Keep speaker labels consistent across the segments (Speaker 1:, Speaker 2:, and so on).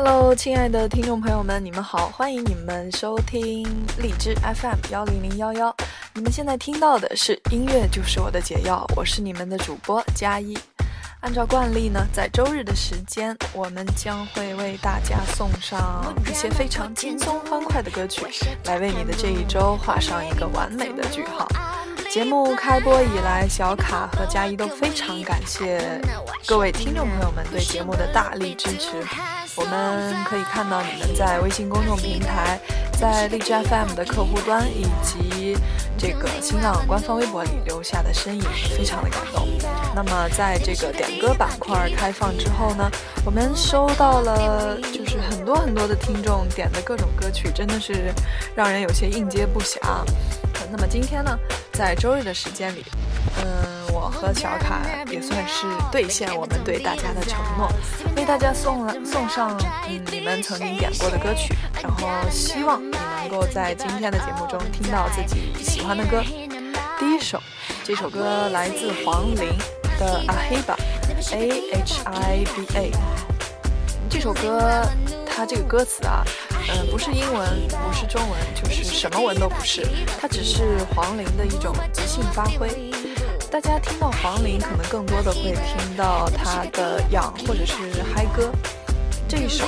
Speaker 1: Hello，亲爱的听众朋友们，你们好，欢迎你们收听荔枝 FM 幺零零幺幺。你们现在听到的是音乐就是我的解药，我是你们的主播佳一。按照惯例呢，在周日的时间，我们将会为大家送上一些非常轻松欢快的歌曲，来为你的这一周画上一个完美的句号。节目开播以来，小卡和佳一都非常感谢各位听众朋友们对节目的大力支持。我们可以看到你们在微信公众平台、在荔枝 FM 的客户端以及这个新浪官方微博里留下的身影，非常的感动。那么，在这个点歌板块开放之后呢，我们收到了就是很多很多的听众点的各种歌曲，真的是让人有些应接不暇。那么今天呢，在周日的时间里，嗯，我和小卡也算是兑现我们对大家的承诺，大家送了送上嗯你们曾经点过的歌曲，然后希望你能够在今天的节目中听到自己喜欢的歌。第一首，这首歌来自黄龄的《Ahiba》，A H I B A。这首歌，它这个歌词啊。嗯，不是英文，不是中文，就是什么文都不是，它只是黄龄的一种即兴发挥。大家听到黄龄，可能更多的会听到她的痒或者是嗨歌。这一首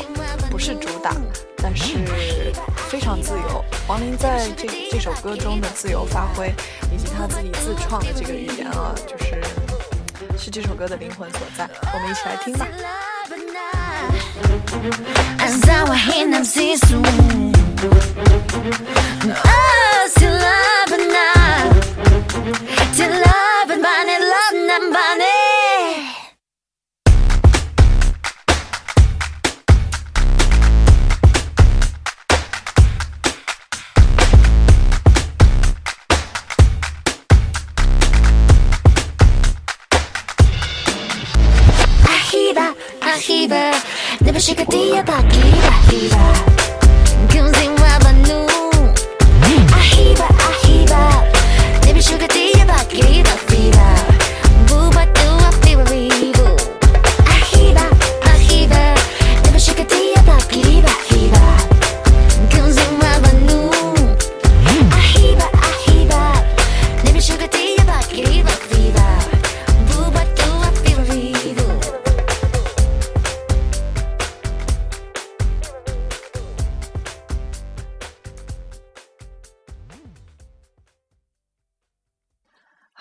Speaker 1: 不是主打，但是非常自由。黄龄在这这首歌中的自由发挥，以及他自己自创的这个语言啊，就是是这首歌的灵魂所在。我们一起来听吧。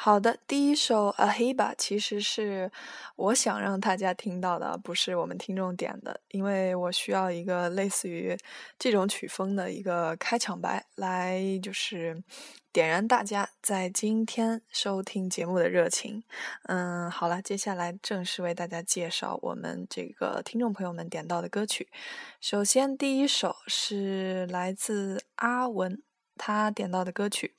Speaker 1: 好的，第一首《Ahiba》其实是我想让大家听到的，不是我们听众点的，因为我需要一个类似于这种曲风的一个开场白，来就是点燃大家在今天收听节目的热情。嗯，好了，接下来正式为大家介绍我们这个听众朋友们点到的歌曲。首先，第一首是来自阿文他点到的歌曲。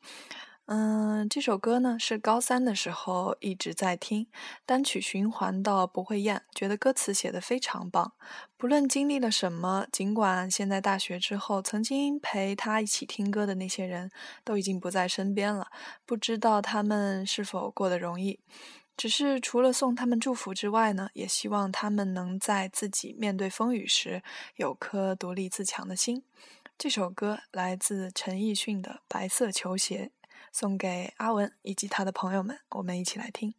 Speaker 1: 嗯，这首歌呢是高三的时候一直在听，单曲循环到不会厌，觉得歌词写得非常棒。不论经历了什么，尽管现在大学之后，曾经陪他一起听歌的那些人都已经不在身边了，不知道他们是否过得容易。只是除了送他们祝福之外呢，也希望他们能在自己面对风雨时有颗独立自强的心。这首歌来自陈奕迅的《白色球鞋》。送给阿文以及他的朋友们，我们一起来听。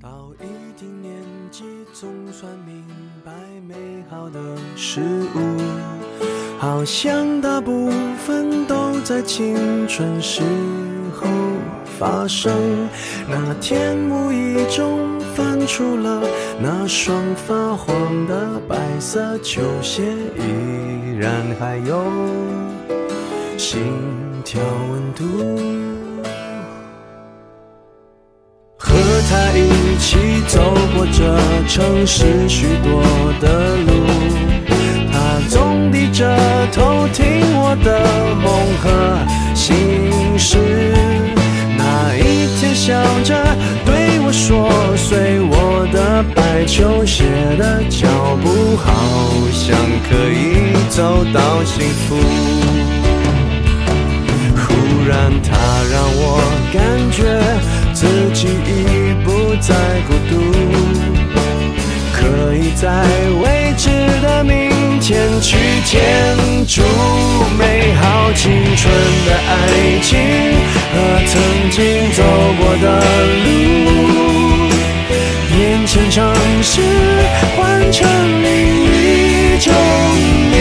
Speaker 2: 到一定年纪，总算明白美好的事物，好像大不在青春时候发生。那天无意中翻出了那双发黄的白色球鞋，依然还有心跳温度。和他一起走过这城市许多的路，低着头听我的梦和心事。那一天笑着对我说，随我的白球鞋的脚步，好像可以走到幸福。忽然，它让我感觉自己已不再孤独，可以在未知的明去建筑美好青春的爱情和曾经走过的路，变成城市，换成另一种面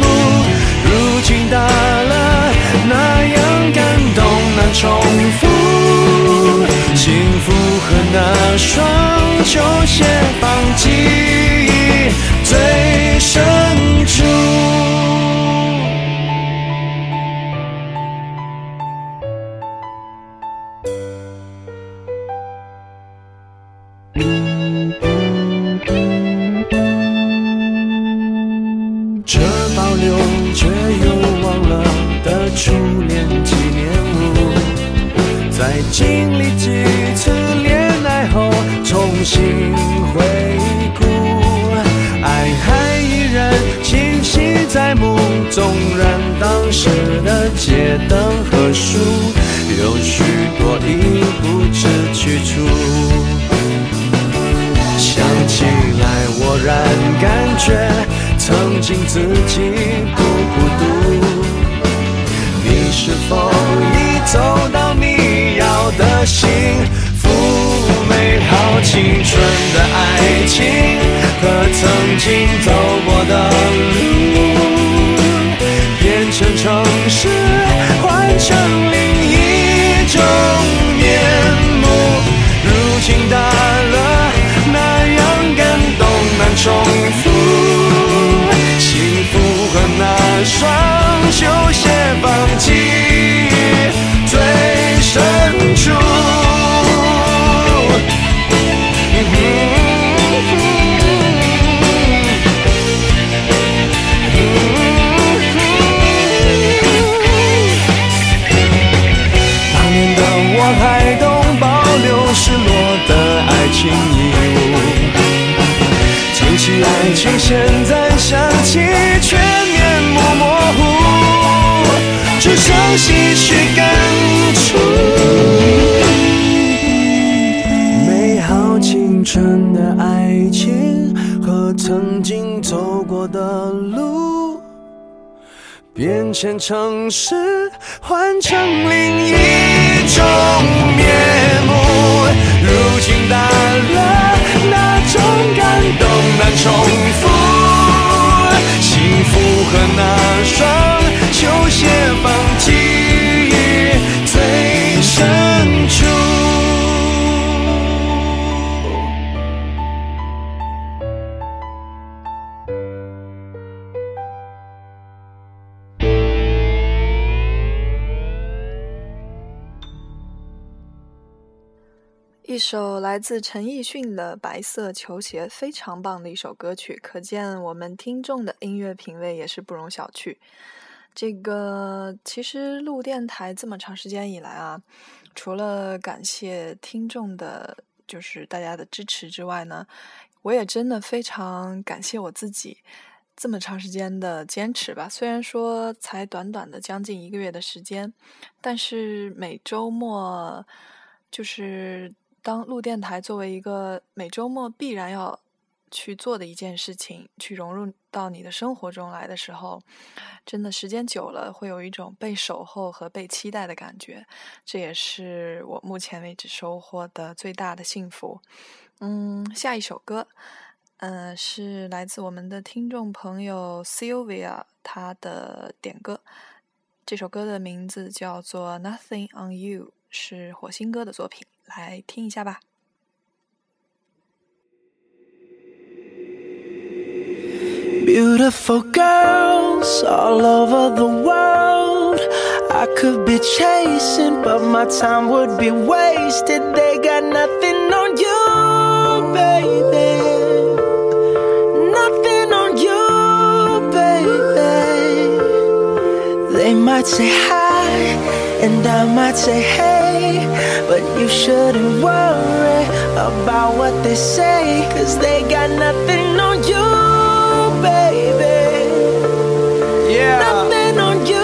Speaker 2: 目。如今大了，那样感动难重复，幸福和那双球鞋放弃自己不孤独。你是否已走到你要的幸福？美好青春的爱情现在想起却面目模糊，只剩唏嘘感触。美好青春的爱情和曾经走过的路。变迁城市，换成另
Speaker 1: 首来自陈奕迅的《白色球鞋》，非常棒的一首歌曲，可见我们听众的音乐品味也是不容小觑。这个其实录电台这么长时间以来啊，除了感谢听众的，就是大家的支持之外呢，我也真的非常感谢我自己这么长时间的坚持吧。虽然说才短短的将近一个月的时间，但是每周末就是当录电台作为一个每周末必然要去做的一件事情，去融入到你的生活中来的时候，真的时间久了会有一种被守候和被期待的感觉，这也是我目前为止收获的最大的幸福。嗯，下一首歌，嗯、是来自我们的听众朋友 Sylvia 她的点歌，这首歌的名字叫做《Nothing on You》，是火星哥的作品，来听一下吧。
Speaker 2: Beautiful girls all over the world. I could be chasing, but my time would be wasted. They got nothing on you, baby. Nothing on you, baby. They might say hi, and I might say hey, but you shouldn't worry about what they say, cause they got nothing on you,
Speaker 3: baby. Yeah.
Speaker 4: Nothing on you.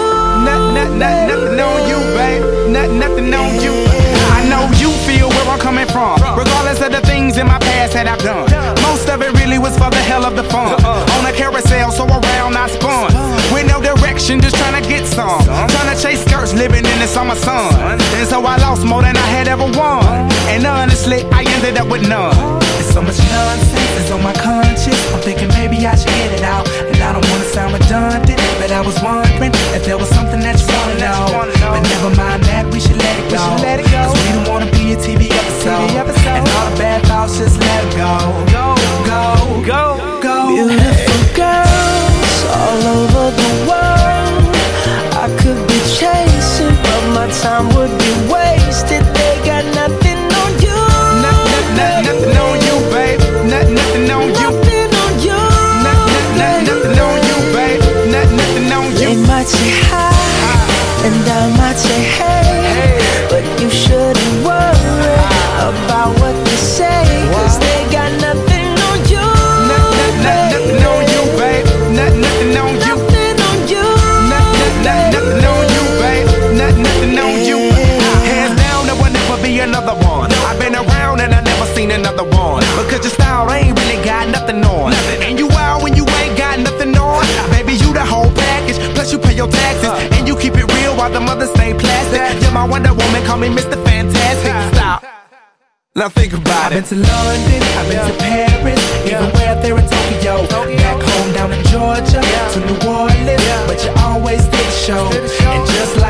Speaker 3: Not, not, not, nothing on you, babe. Not, nothing on you. I know you feel where I'm coming from. Regardless of the things in my past that I've done. Most of it really was for the hell of the fun. Uh-uh. On a carousel, so around I spun. With no direction, just trying to get some. Trying to chase skirts, living in the summer sun. And so I lost more than I had ever won. And honestly, I ended up with none.
Speaker 4: There's so much nonsense is on my conscience. I'm thinking maybe I should get it out. And I don't wanna sound redundant, but I was wondering if there was something that you wanna know. But never mind that, we should let it go. Cause we don't wanna be a TV episode. And all the bad thoughts, just let it go. Go, go, go, go.
Speaker 3: Beautiful girls all over the world. I could be chasing, but my time would call me Mr. Fantastic. Stop. Now think about it.
Speaker 4: I've been to London, I've been to Paris, even where there in Tokyo. Back home down in Georgia, to New Orleans, but you always did show. And just like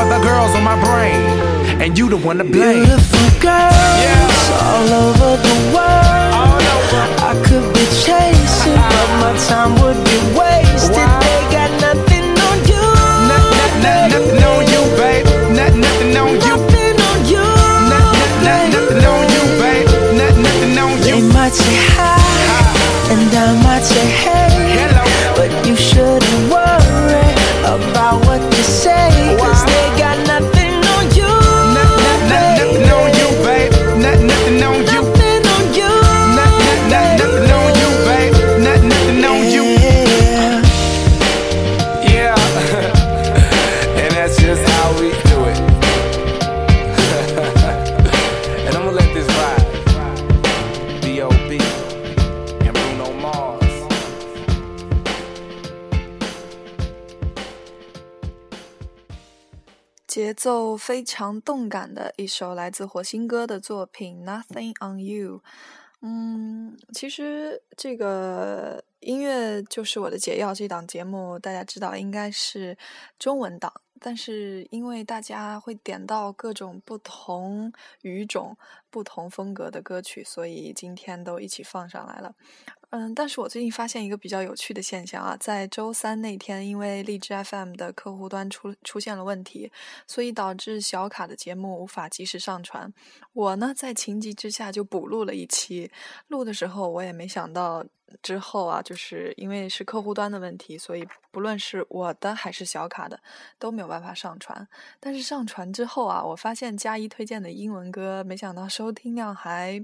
Speaker 3: other girls on my brain, and you the one to blame. Beautiful girls all over the world. I could be chasing, but my time would be wasted. They got nothing on you.
Speaker 4: Nothing on you, babe. Nothing on you.
Speaker 3: Nothing on you.
Speaker 4: Nothing on you, babe. Nothing on
Speaker 3: They
Speaker 4: you.
Speaker 3: might say hi, and I might say hey, 节奏非常动感的一首来自火星哥的作品《Nothing on You》。嗯，其实这个音乐就是我的解药这档节目，大家知道应该是中文档，但是因为大家会点到各种不同语种、不同风格的歌曲，所以今天都一起放上来了。嗯，但是我最近发现一个比较有趣的现象啊，在周三那天，因为荔枝 FM 的客户端出出现了问题，所以导致小卡的节目无法及时上传。我呢，在情急之下就补录了一期，录的时候我也没想到之后啊，就是因为是客户端的问题，所以不论是我的还是小卡的都没有办法上传。但是上传之后啊，我发现佳一推荐的英文歌，没想到收听量还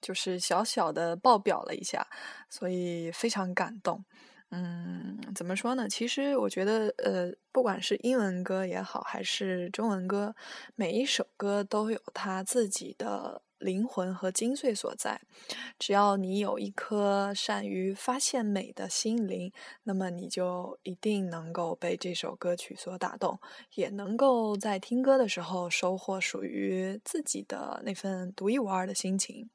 Speaker 3: 就是小小的爆表了一下，所以非常感动。嗯，怎么说呢？其实我觉得，呃，不管是英文歌也好，还是中文歌，每一首歌都有它自己的
Speaker 1: 灵魂和精髓所在。只要你有一颗善于发现美的心灵，那么你就一定能够被这首歌曲所打动，也能够在听歌的时候收获属于自己的那份独一无二的心情。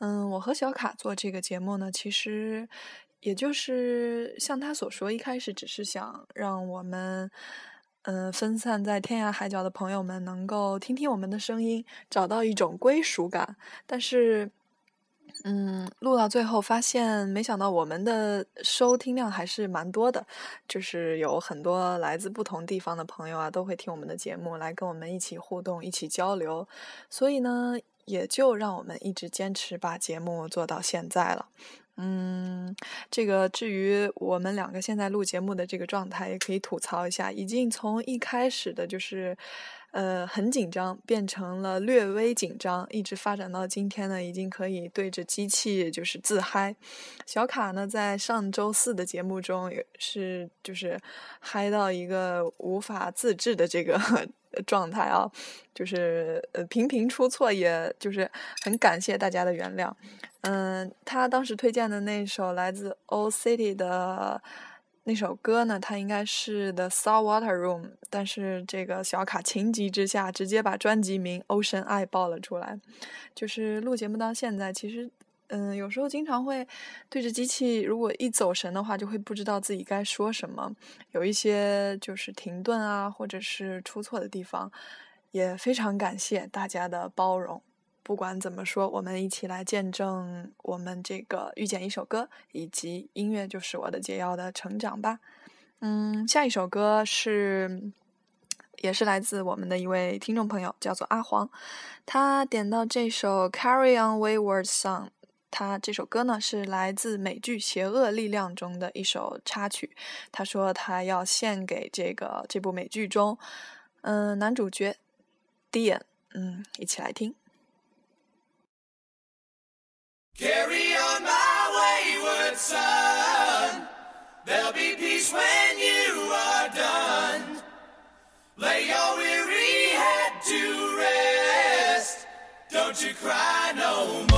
Speaker 1: 嗯，我和小卡做这个节目呢，其实也就是像他所说，一开始只是想让我们。嗯，分散在天涯海角的朋友们能够听听我们的声音，找到一种归属感。但是，嗯，录到最后发现，没想到我们的收听量还是蛮多的，就是有很多来自不同地方的朋友啊，都会听我们的节目，来跟我们一起互动、一起交流。所以呢，也就让我们一直坚持把节目做到现在了。嗯，这个至于我们两个现在录节目的这个状态，也可以吐槽一下，已经从一开始的就是，呃，很紧张，变成了略微紧张，一直发展到今天呢，已经可以对着机器就是自嗨。小卡呢，在上周四的节目中也是就是嗨到一个无法自制的这个。状态啊，就是呃频频出错，也就是很感谢大家的原谅。嗯，他当时推荐的那首来自 O City 的那首歌呢，它应该是 The Saltwater Room，但是这个小卡情急之下，直接把专辑名 Ocean Eye 报了出来。就是录节目到现在，其实。嗯，有时候经常会对着机器，如果一走神的话，就会不知道自己该说什么，有一些就是停顿啊，或者是出错的地方，也非常感谢大家的包容。不管怎么说，我们一起来见证我们这个遇见一首歌，以及音乐就是我的解药的成长吧。嗯，下一首歌是，也是来自我们的一位听众朋友，叫做阿黄，他点到这首《Carry On Wayward Song》。他这首歌呢是来自美剧《邪恶力量》中的一首插曲。他说他要献给这个这部美剧中，嗯、男主角 Dean。嗯，一起来听。
Speaker 2: Carry on my wayward son. There'll be peace when you are done. Lay your weary head to rest. Don't you cry no more.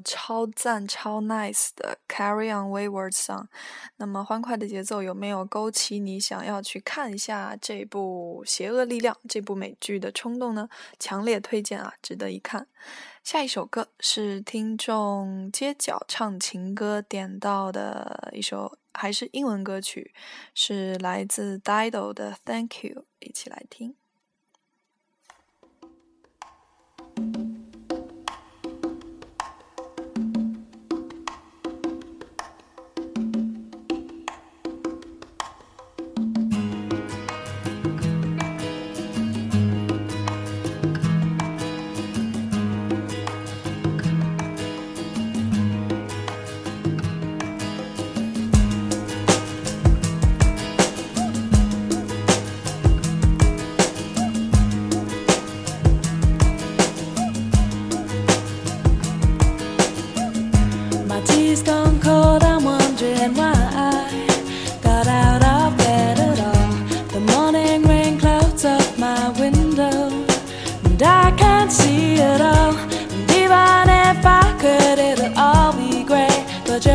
Speaker 1: 超赞超 nice 的 carry on waywards on 那么欢快的节奏有没有勾起你想要去看一下这部邪恶力量，这部美剧的冲动呢？强烈推荐啊，值得一看。下一首歌是听众街角唱情歌点到的一首，还是英文歌曲，是来自 Dido 的 thank you 一起来听。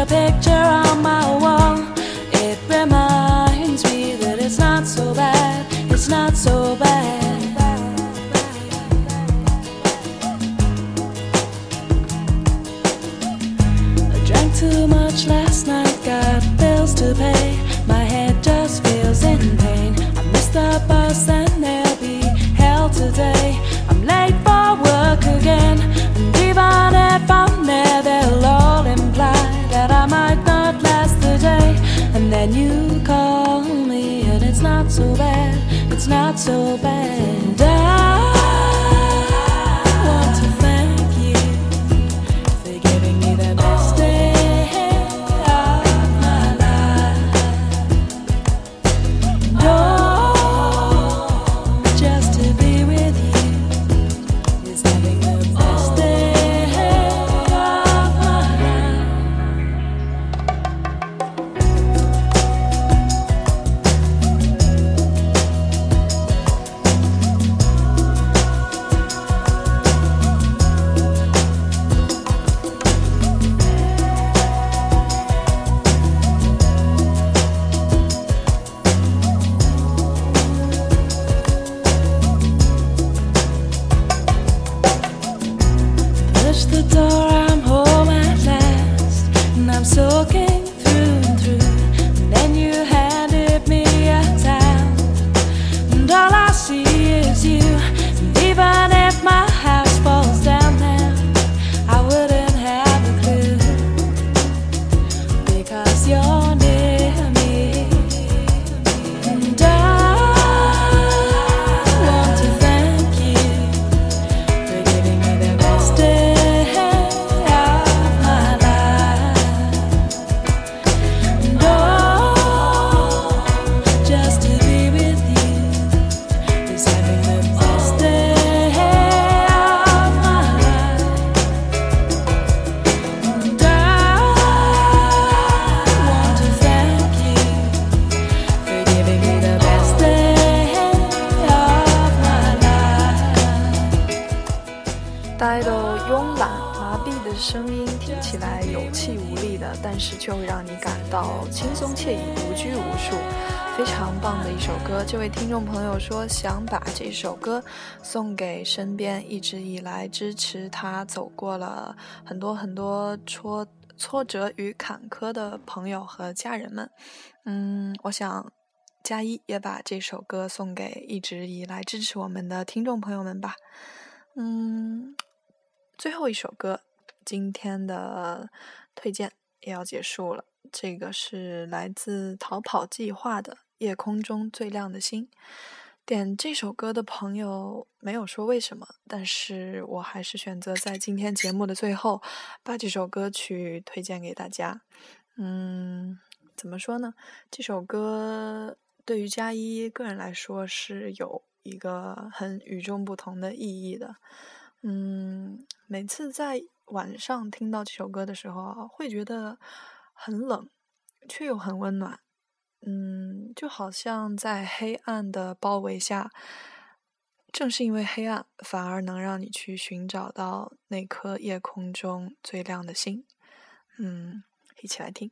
Speaker 5: picture on my wall. not so bad.
Speaker 1: 轻松惬意、无拘无束，非常棒的一首歌。这位听众朋友说想把这首歌送给身边一直以来支持他、走过了很多很多挫挫折与坎坷的朋友和家人们。嗯，我想加一也把这首歌送给一直以来支持我们的听众朋友们吧。嗯，最后一首歌，今天的推荐也要结束了。这个是来自逃跑计划的《夜空中最亮的星》。点这首歌的朋友没有说为什么，但是我还是选择在今天节目的最后把这首歌曲推荐给大家。嗯，怎么说呢？这首歌对于佳一个人来说是有。一个很与众不同的意义的，嗯，每次在晚上听到这首歌的时候，会觉得很冷，却又很温暖，嗯，就好像在黑暗的包围下，正是因为黑暗，反而能让你去寻找到那颗夜空中最亮的星，嗯，一起来听。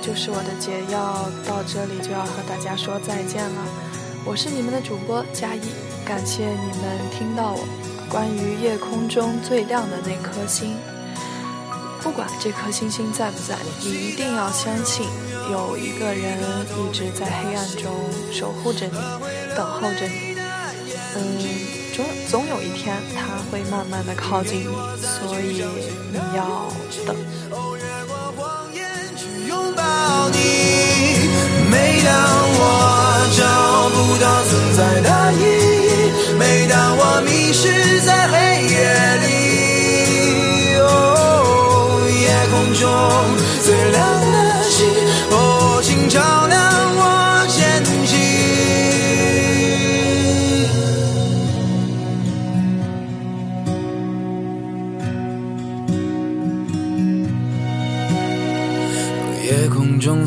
Speaker 1: 就是我的解药，到这里就要和大家说再见了。我是你们的主播佳一，感谢你们听到我关于夜空中最亮的那颗星。不管这颗星星在不在，你一定要相信，有一个人一直在黑暗中守护着你，等候着你。嗯，总总有一天他会慢慢的靠近你，所以你要等。
Speaker 2: 你每当我找不到存在的意义，每当我迷失在黑夜里。哦，夜空中最亮的